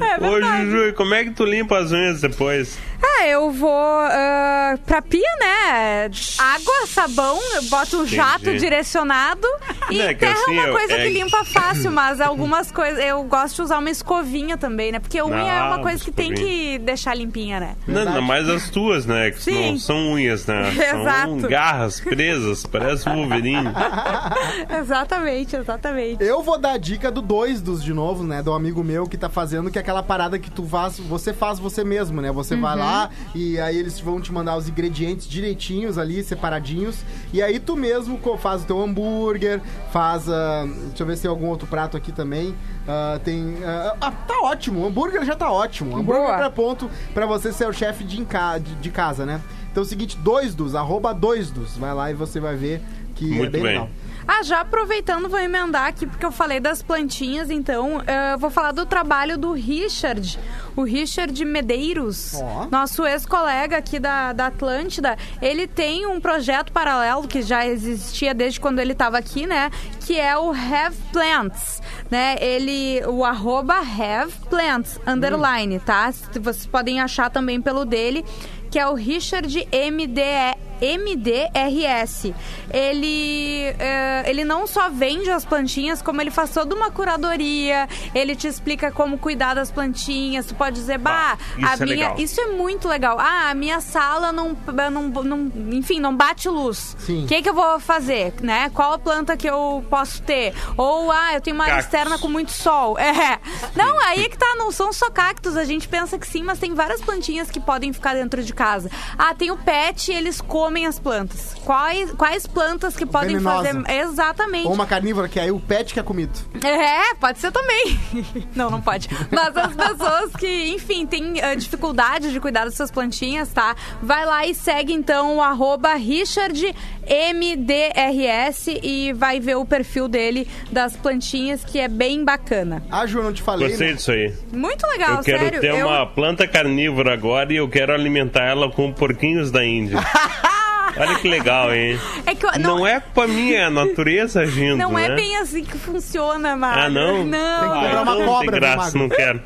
É Ô. Juju, como é que tu limpa as unhas depois? Ah, eu vou ah, pra pia, né? Água, sabão, eu boto um Entendi. jato direcionado e Não, é que terra é assim, uma eu- coisa é que que- limpa fácil, mas algumas coisas eu gosto de usar uma escovinha também, né? Porque unha é Ah, uma coisa que tem escovinha. que deixar limpinha, né? Não, ainda mais as tuas, né? Que Sim. não são unhas, né? Exato. São garras presas, parece um Wolverine. exatamente, exatamente. Eu vou dar a dica do dois dos de novo, né? Do amigo meu que tá fazendo, que é aquela parada que tu faz, você faz você mesmo, né? Você vai lá e aí eles vão te mandar os ingredientes direitinhos ali, separadinhos. E aí tu mesmo faz o teu hambúrguer, faz. ah, deixa eu ver se tem algum outro prato aqui também. Ah, tem. ah, ah, tá ótimo, o hambúrguer já tá ótimo. O hambúrguer Boa. é ponto pra você ser o chefe de, de, de casa, né? Então é o seguinte, dois dos, arroba dois dos. Vai lá e você vai ver que é Muito bem, bem. legal. Ah, já aproveitando, vou emendar aqui, porque eu falei das plantinhas, então eh, eu vou falar do trabalho do Richard. O Richard Medeiros, Ó. nosso ex-colega aqui da, da Atlântida, ele tem um projeto paralelo que já existia desde quando ele estava aqui, né? Que é o Have Plants, né? Ele, o arroba Have Plants, underline, tá? Vocês podem achar também pelo dele, que é o Richard MDE. MDRS. Ele, eh, ele não só vende as plantinhas, como ele faz toda uma curadoria. Ele te explica como cuidar das plantinhas. Tu pode dizer, bah, isso a é minha, isso é muito legal. Ah, a minha sala não, não, não- enfim, não bate luz. O que, que eu vou fazer, né? Qual a planta que eu posso ter? Ou, ah, eu tenho uma área externa com muito sol. É. Não, aí é que tá, não são só cactos. A gente pensa que sim, mas tem várias plantinhas que podem ficar dentro de casa. Ah, tem o pet e eles comem as plantas. Quais, quais plantas que podem Venenosa. fazer... Exatamente. Ou uma carnívora, que aí o pet que é comido. É, pode ser também. não, não pode. Mas as pessoas que, enfim, têm eh, dificuldade de cuidar das suas plantinhas, tá? Vai lá e segue então o arroba RichardMDRS e vai ver o perfil dele das plantinhas, que é bem bacana. Ah, Ju, eu não te falei. Gostei né? disso aí. Muito legal, eu quero sério. ter eu... uma planta carnívora agora e eu quero alimentar ela com porquinhos da Índia. Olha que legal, hein? É que eu- Não, não, é com a minha natureza agindo, não né? é bem assim que funciona, Mário. Ah, não? Não. Tem que comprar Ah, uma então cobra, tem graça, Mago? não quero.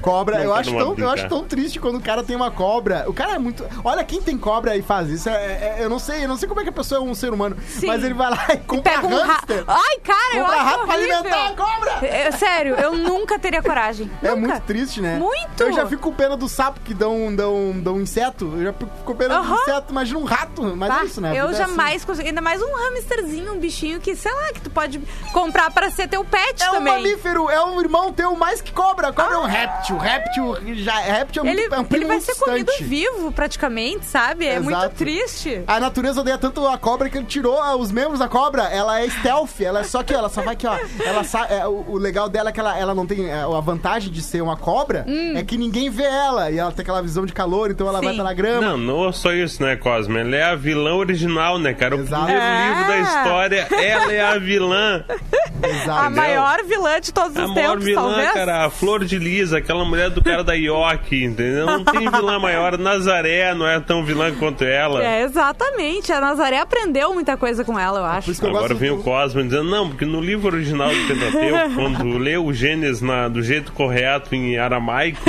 Cobra, Não eu quero acho, tão, eu acho tão triste quando o cara tem uma cobra. O cara é muito. Olha, quem tem cobra e faz isso, é- é- eu não sei, eu não sei como é que a pessoa é um ser humano. Sim. Mas ele vai lá e compra Pega um rato. hamster. Ai, cara, eu Compra acho rato pra alimentar a cobra. É, sério, eu nunca teria coragem. É Nunca. muito triste, né? Muito. Eu já fico com pena do sapo que dão, dão, dão inseto. Eu já fico com pena do Aham. inseto. Imagina um rato. Mas Tá? é isso, né? Eu é jamais consigo. Ainda mais um hamsterzinho, um bichinho que, sei lá, que tu pode comprar pra ser teu pet É um também. mamífero, é um irmão teu mais que cobra. Cobra é um réptil. Réptil já, réptil é, Ele, muito, é um ele primo vai muito ser comido distante. vivo, praticamente, sabe? É muito Exato. triste. A natureza odeia tanto a cobra que ele tirou ah, os membros da cobra. Ela é stealth, ela é só que ela só vai aqui, ó. Ela sa- é, o, o legal dela é que ela, ela não tem. é, a vantagem de ser uma cobra é que ninguém vê ela. E ela tem aquela visão de calor, então ela vai Hum. Sim. estar na grama. Não, não é só isso, né, Cosme? Ela é a vilã original, né, cara? O Exato. primeiro É. livro da história, ela é a vilã. Exato. A maior vilã de todos A os maior tempos, vilã, talvez. cara, a Flor de Lisa, aquela mulher do cara da Ioki, entendeu? Não tem vilã maior. Nazaré não é tão vilã quanto ela. É, exatamente. A Nazaré aprendeu muita coisa com ela, eu Por acho. isso que eu Agora vem o do- Cosmo dizendo, não, porque no livro original do Pentateuco, quando lê o Gênesis na- do jeito correto em aramaico,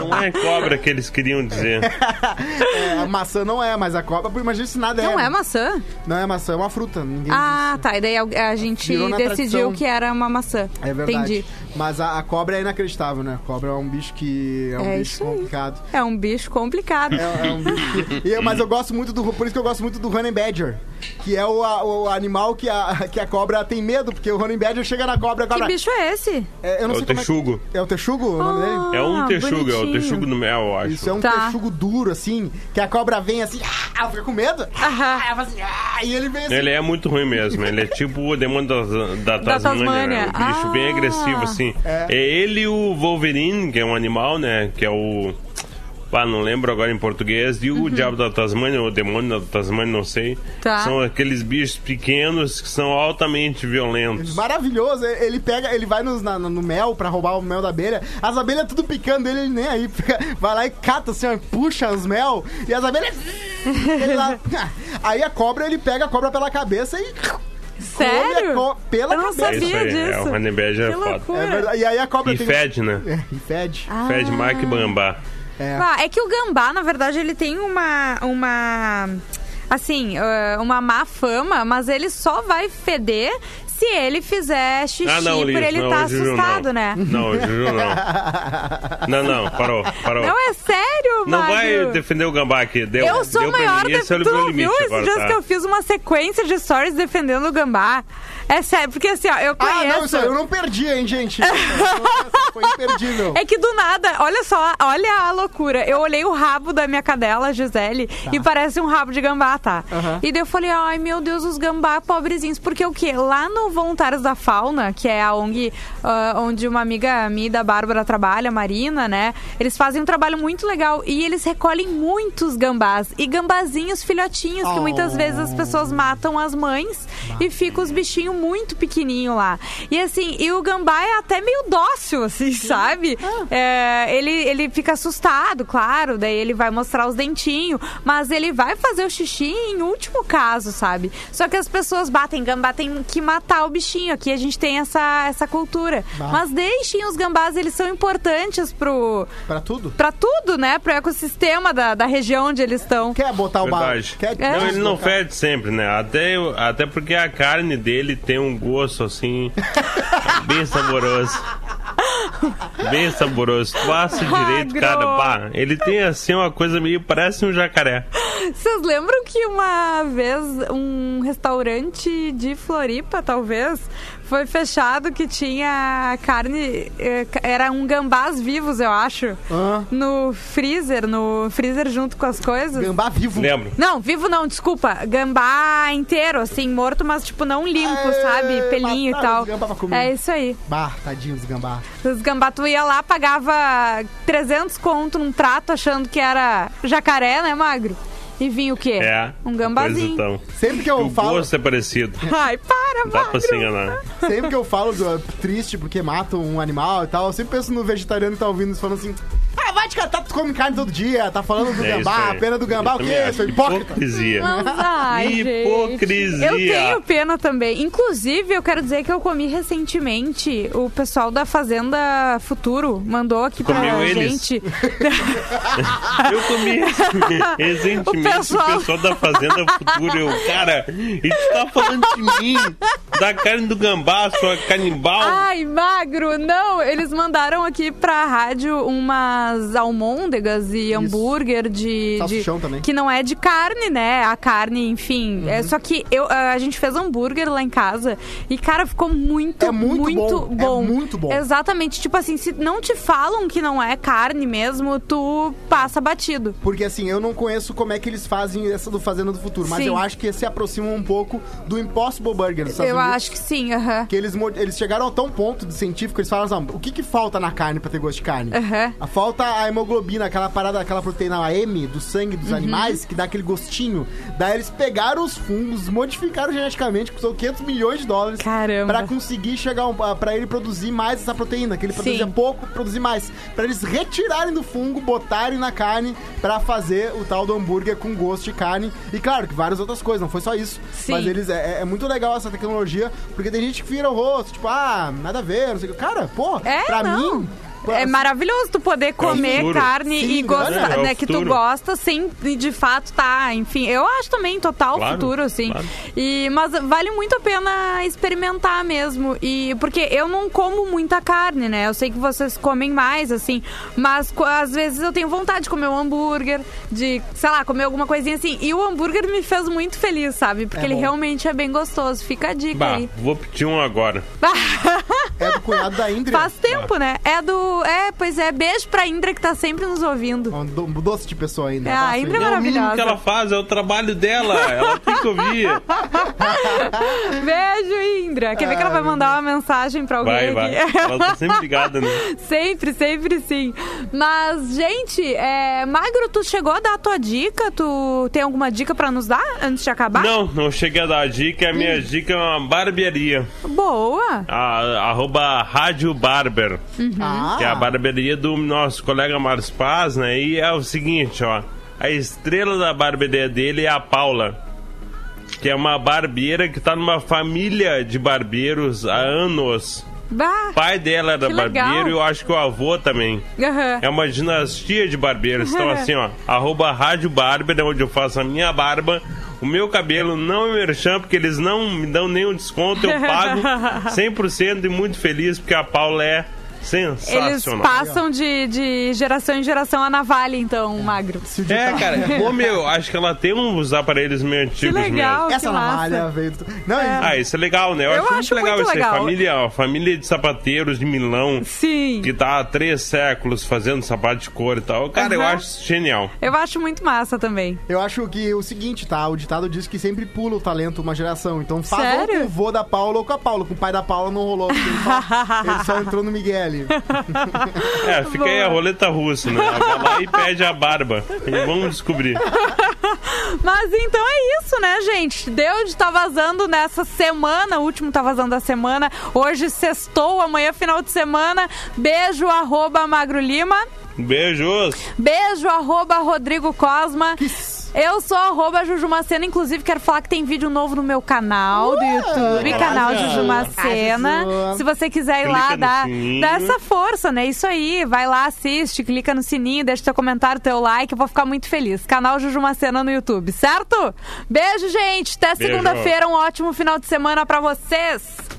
não é cobra que eles queriam dizer. É, a maçã não é, mas a cobra, imagina se nada Não é. é maçã? Não é maçã, é uma fruta. Ninguém Ah, tá. E daí a, a gente na decidiu tradição. que era uma maçã. É verdade. Entendi. Mas a, a cobra é inacreditável, né? A cobra é um bicho que. É um É bicho isso aí. complicado. É um bicho complicado. É, é um bicho que- e- mas eu gosto muito do. Por isso que eu gosto muito do Honey Badger. Que é o, a- o animal que a, que a cobra tem medo, porque o Honey Badger chega na cobra Que bicho é esse? É, eu não É sei o como texugo. É, é o texugo o nome dele? É um Ah, texugo, é o bonitinho. texugo do mel, eu acho. Isso é um Tá. texugo duro, assim, que a cobra vem assim, ah, ela fica com medo. Ah, assim, ah, e ele vem assim. Ele é muito ruim mesmo. Ele é tipo o demônio da, da, Tasmânia, Tasmânia. né? Um bicho bem Ah. agressivo, assim. É. ele e o Wolverine, que é um animal, né? Que é o. Ah, não lembro agora em português. E o Diabo da Tasmânia, ou o Demônio da Tasmânia, não sei. Uhum. Tá. São aqueles bichos pequenos que são altamente violentos. Maravilhoso, ele pega, ele vai nos- na- no mel pra roubar o mel da abelha. As abelhas tudo picando dele, ele nem aí. Fica- vai lá e cata assim, ó, puxa os mel. E as abelhas. ele lá- aí a cobra, ele pega a cobra pela cabeça e. come a Sério? co- pela Eu não cabeça. É sabia aí, disso. é, o Honey Badger é foda. É verdade. E aí a cobra E tem. fede, né? É, e fede. Fede mais que bambá. É. Ah, é que o gambá, na verdade, ele tem uma. uma assim, ah, uma má fama, mas ele só vai feder se ele fizer xixi Ah, não, por Liz, ele não, tá assustado, não. né? Não, Juju não. Não, não, parou, parou. Não é sério, Não vai defender o gambá aqui. Deu, Eu sou deu maior mim. de... É o Tu viu esses dias tá? que eu fiz uma sequência de stories defendendo o gambá? É sério, porque assim, ó, eu Ah, conheço... não, isso eu não perdi, hein, gente? Foi imperdível. É que do nada, olha só, olha a loucura. Eu olhei o rabo da minha cadela, Gisele, e parece um rabo de gambá, tá? Aham. E daí eu falei, ai meu Deus, os gambá pobrezinhos. Porque o quê? Lá no Voluntários da Fauna, que é a ONG ah, onde uma amiga minha da Bárbara trabalha, Marina, né? Eles fazem um trabalho muito legal e eles recolhem muitos gambás e gambazinhos filhotinhos que muitas Oh. vezes as pessoas matam as mães e ficam os bichinhos muito pequenininhos lá. E assim, e o gambá é até meio dócil, assim, sabe? É, ele, ele fica assustado, claro, daí ele vai mostrar os dentinhos, mas ele vai fazer o xixi em último caso, sabe? Só que as pessoas batem gambá, tem que matar o bichinho. Aqui a gente tem essa, essa cultura. Bah. Mas deixem os gambás, eles são importantes pro. Pra tudo? Pra tudo, né? Pro ecossistema da, da região onde eles estão. Quer botar o? Verdade. Quer É. Não, ele não fede sempre, né? Até, até porque a carne dele tem um gosto assim. bem saboroso. Bem saboroso. Tu assa direito, cara. Magro. Pá, ele tem assim uma coisa meio. Parece um jacaré. Vocês lembram que uma vez um restaurante de Floripa, talvez, foi fechado que tinha carne. eh, Era um gambás vivos, eu acho. Hã? No freezer, no freezer junto com as coisas. Gambá vivo. Lembro. Não, vivo não, desculpa. Gambá inteiro, assim, morto, mas tipo não limpo, É, sabe? Pelinho e tal. É isso aí. Bah, tadinho dos gambá. Os gambá, tu ia lá, pagava 300 conto num prato achando que era jacaré, né, magro? E vinha o quê? É. Um gambazinho. então. Sempre que eu O falo, gosto é parecido. Ai, para, Não dá pra se enganar. sempre que eu falo do, triste porque matam um animal e tal, eu sempre penso no vegetariano que tá ouvindo isso falando assim: Ah, vai te catar, tu come carne todo dia, tá falando do É isso gambá, aí. pena do gambá, Eu o também quê? acho. Seu hipócrita. Hipocrisia. Gente. Hipocrisia. Eu tenho pena também. Inclusive, eu quero dizer que eu comi recentemente. O pessoal da Fazenda Futuro mandou aqui pra Comeu eles? gente. Eu comi recentemente O o pessoal- pessoal, da Fazenda Futuro. Eu, cara, e tu tá falando de mim, da carne do gambá, sua canibal. Ai, magro, não. Eles mandaram aqui pra rádio umas almôndegas e hambúrguer de, de. Também. Que não é de carne, né? A carne, enfim. Uhum. É, só que eu, a gente fez hambúrguer lá em casa e, cara, ficou muito, É muito bom, é bom. muito bom. Exatamente. Tipo assim, se não te falam que não é carne mesmo, tu passa batido. Porque assim, eu não conheço como é que eles fazem essa do Fazenda do Futuro, mas Sim. eu acho que se aproximam um pouco do Impossible Burger dos eu acho que sim, aham. Que eles, eles chegaram a tão ponto de científico, eles falaram assim, "Não, o que que falta na carne pra ter gosto de carne? Aham. A falta a hemoglobina, aquela parada, aquela proteína a M do sangue Uhum. dos animais, que dá aquele gostinho. Daí eles pegaram os fungos, modificaram geneticamente, custou 500 milhões de dólares. Caramba. Pra conseguir chegar, um, pra ele produzir mais essa proteína, que ele Sim. produzia pouco, produzir mais. Pra eles retirarem do fungo, botarem na carne, pra fazer o tal do hambúrguer com gosto de carne. E claro, que várias outras coisas, não foi só isso. Sim. Mas eles, é, é muito legal essa tecnologia, porque tem gente que vira o rosto, tipo, ah, nada a ver, não sei o que. Cara, pô, É, pra não. mim... É maravilhoso tu poder comer futuro. carne Sim, e gostar, é né? Que tu gosta sem de fato tá, enfim. Eu acho também total Claro, futuro, assim. claro. E, mas vale muito a pena experimentar mesmo. E porque eu não como muita carne, né? Eu sei que vocês comem mais, assim. Mas às vezes eu tenho vontade de comer um hambúrguer, de, sei lá, comer alguma coisinha assim. E o hambúrguer me fez muito feliz, sabe? Porque É ele bom. realmente é bem gostoso. Fica a dica Bah, aí. vou pedir um agora. É do cunhado da Indra. Faz tempo, né? É do. É, pois é. Beijo pra Indra que tá sempre nos ouvindo. Um do- um doce de pessoa ainda. É, a Indra. É o mínimo maravilhosa. que ela faz, é o trabalho dela. Ela tem que ouvir. Beijo, Indra. Quer ver que ela vai mandar uma mensagem pra alguém Vai, vai. aqui? Ela tá sempre ligada, né? sempre, sempre sim. Mas, gente, é, Magro, tu chegou a dar a tua dica? Tu tem alguma dica pra nos dar antes de acabar? Não, não cheguei a dar a dica. A minha dica é uma barbearia. Boa. A, arroba Rádio Barber. Ah, Que é a barbearia do nosso colega Márcio Paz, né? E é o seguinte, ó. A estrela da barbearia dele é a Paula. Que é uma barbeira que tá numa família de barbeiros há anos. Bah. O pai dela era barbeiro e eu acho que o avô também. Aham. É uma dinastia de barbeiros. Então, assim, ó, arroba Rádio Barber, é onde eu faço a minha barba. O meu cabelo não é merchan, porque eles não me dão nenhum desconto. Eu pago 100% e muito feliz, porque a Paula é Sensacional. Eles passam de, de geração em geração a navalha, então, magro. É, tá- cara, pô, meu, acho que ela tem uns aparelhos meio Que antigos legal, mesmo. que Essa navalha massa. veio do... Não, É. Ah, isso é legal, né? Eu, Eu acho, acho muito legal isso aí. legal. Família, ó, família de sapateiros de Milão, Sim. que tá há três séculos fazendo sapato de cor e tal. Cara, eu Aham. acho genial. Eu acho muito massa também. Eu acho que o seguinte, tá? O ditado diz que sempre pula o talento uma geração. Então faz ou Sério? com o vô da Paula ou com a Paula. Com o pai da Paula não rolou. Ele só, ele só entrou no Miguel ali. É, fica aí a roleta russa, né? Vai lá e pede a barba. E vamos descobrir. Mas então é isso, né, gente? Deu de tá vazando nessa semana, o último tá vazando da semana. Hoje sextou, amanhã final de semana. Beijo, arroba Magro Lima. Beijos. Beijo, arroba Rodrigo Cosma. Eu sou arroba Juju Macena, inclusive quero falar que tem vídeo novo no meu canal do YouTube, canal arrasou. Juju Macena. Arrasou. Se você quiser ir lá, dá, dá essa força, né? Isso aí, vai lá, assiste, clica no sininho, deixa teu comentário, teu like, eu vou ficar muito feliz. Canal Juju Macena no YouTube, certo? Beijo, gente! Até segunda-feira, um ótimo final de semana pra vocês!